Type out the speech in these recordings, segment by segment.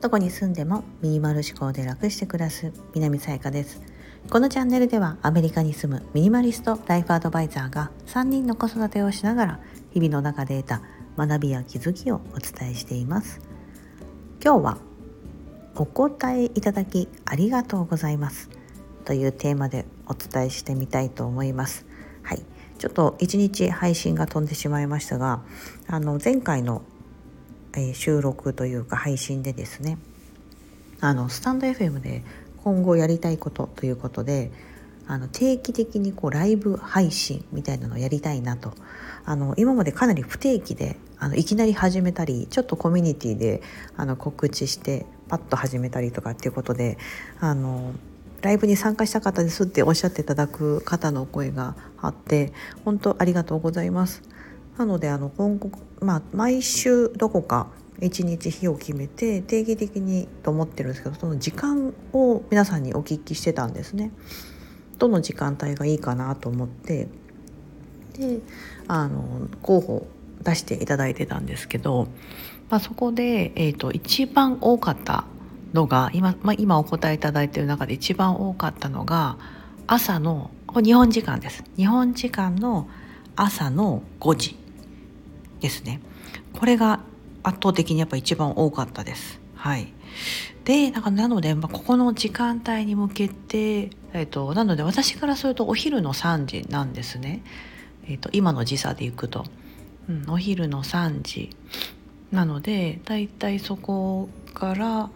どこに住んでもミニマル思考で楽して暮らす南さやかです。このチャンネルではアメリカに住むミニマリストライフアドバイザーが3人の子育てをしながら日々の中で得た学びや気づきをお伝えしています。今日はお答えいただきありがとうございますというテーマでお伝えしてみたいと思います。はい。ちょっと1日配信が飛んでしまいましたがあの前回のえ、収録というか配信でですねあのスタンド FM で今後やりたいことということであの定期的にこうライブ配信みたいなのをやりたいなと。あの今までかなり不定期であのいきなり始めたりちょっとコミュニティであの告知してパッと始めたりとかっていうことであのライブに参加したかったですっておっしゃっていただく方の声があって本当ありがとうございます。なのであの今後、まあ、毎週どこか1日日を決めて定期的にと思ってるんですけどその時間を皆さんにお聞きしてたんですね。どの時間帯がいいかなと思ってであの候補出していただいてたんですけど、まあ、そこで、えーと、一番多かったのが今,、まあ、今お答えいただいている中で一番多かったのが朝の日本時間です。日本時間の朝の5時ですね。これが圧倒的にやっぱ一番多かったです。はい。でなんかなので、まあ、ここの時間帯に向けて、えーと、なので私からするとお昼の3時なんですね、えーと、今の時差でいくと、うん、お昼の3時。なのでだいたいそこから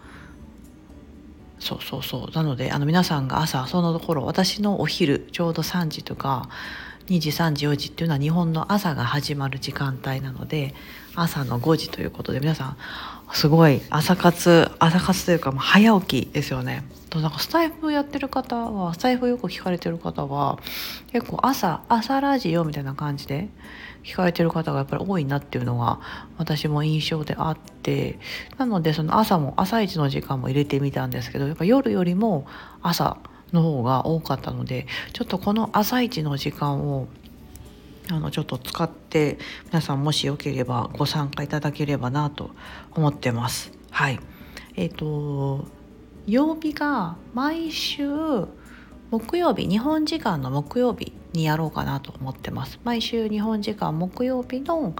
そうそうそう。なのであの皆さんが朝そのところ私のお昼ちょうど3時とか2時3時4時っていうのは日本の朝が始まる時間帯なので朝の5時ということで皆さんすごい朝活朝活というかもう早起きですよね。となんかスタイフやってる方はスタイフよく聞かれてる方は結構朝朝ラジオみたいな感じで聞かれてる方がやっぱり多いなっていうのが私も印象であってなのでその朝も朝一の時間も入れてみたんですけどやっぱ夜よりも朝の方が多かったのでちょっとこの朝一の時間をあのちょっと使って皆さんもしよければご参加いただければなと思ってます。はい。えっ、ー、と曜日が毎週木曜日日本時間の木曜日にやろうかなと思ってます。毎週日本時間木曜日の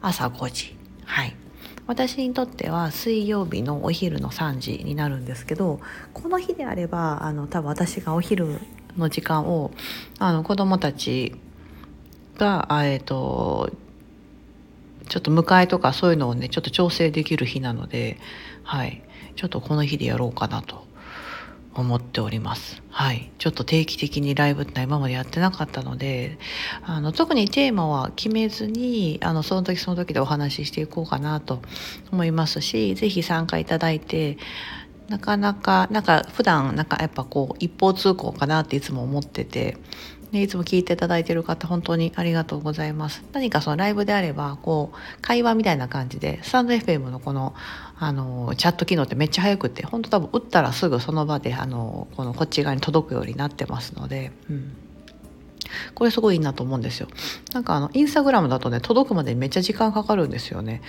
朝5時。はい。私にとっては水曜日のお昼の3時になるんですけどこの日であればあの多分私がお昼の時間をあの子供たちが、えーと、ちょっと迎えとかそういうのをねちょっと調整できる日なので、はい、ちょっとこの日でやろうかなと思っております。はい。ちょっと定期的にライブって今までやってなかったので、あの、特にテーマは決めずに、あの、その時その時でお話ししていこうかなと思いますし、是非参加いただいて、なかなか、なんか普段、なんかやっぱこう、一方通行かなっていつも思ってて、ね、いつも聞いていただいている方本当にありがとうございます。何かそのライブであればこう会話みたいな感じでスタンド FM のこのあのチャット機能ってめっちゃ早くて本当多分打ったらすぐその場であのこのこっち側に届くようになってますので、うん、これすごいいいなと思うんですよ。なんかあのインスタグラムだとね届くまでめっちゃ時間かかるんですよね。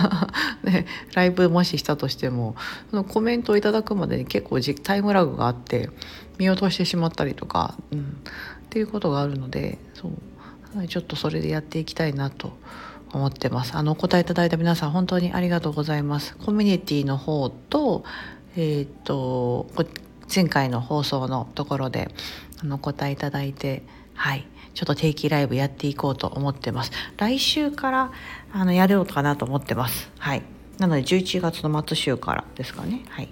ねライブもししたとしてもそのコメントをいただくまでに結構タイムラグがあって見落としてしまったりとか、うん、っていうことがあるのでそうちょっとそれでやっていきたいなと思ってます。あのお答えいただいた皆さん本当にありがとうございます。コミュニティの方とえっ、と前回の放送のところであのお答えいただいてはいちょっと定期ライブやっていこうと思ってます。来週からあのやろうかなと思ってます。はい。なので11月の末週からですかね。はい。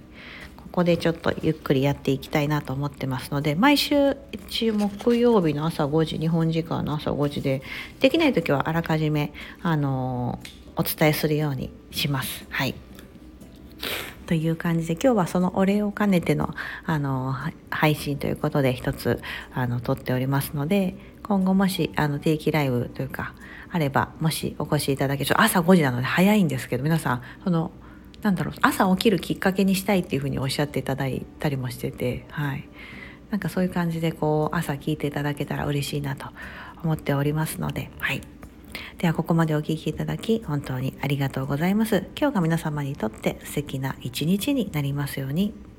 ここでちょっとゆっくりやっていきたいなと思ってますので毎週一応木曜日の朝5時日本時間の朝5時でできない時はあらかじめあのお伝えするようにします。はいという感じで今日はそのお礼を兼ねてのあの配信ということで一つあの撮っておりますので今後もしあの定期ライブというかあればもしお越しいただける朝5時なので早いんですけど皆さんそのなんだろう朝起きるきっかけにしたいっていうふうにおっしゃっていただいたりもしててはい。なんかそういう感じでこう朝聞いていただけたら嬉しいなと思っておりますのではい。ではここまでお聴きいただき本当にありがとうございます。今日が皆様にとって素敵な一日になりますように。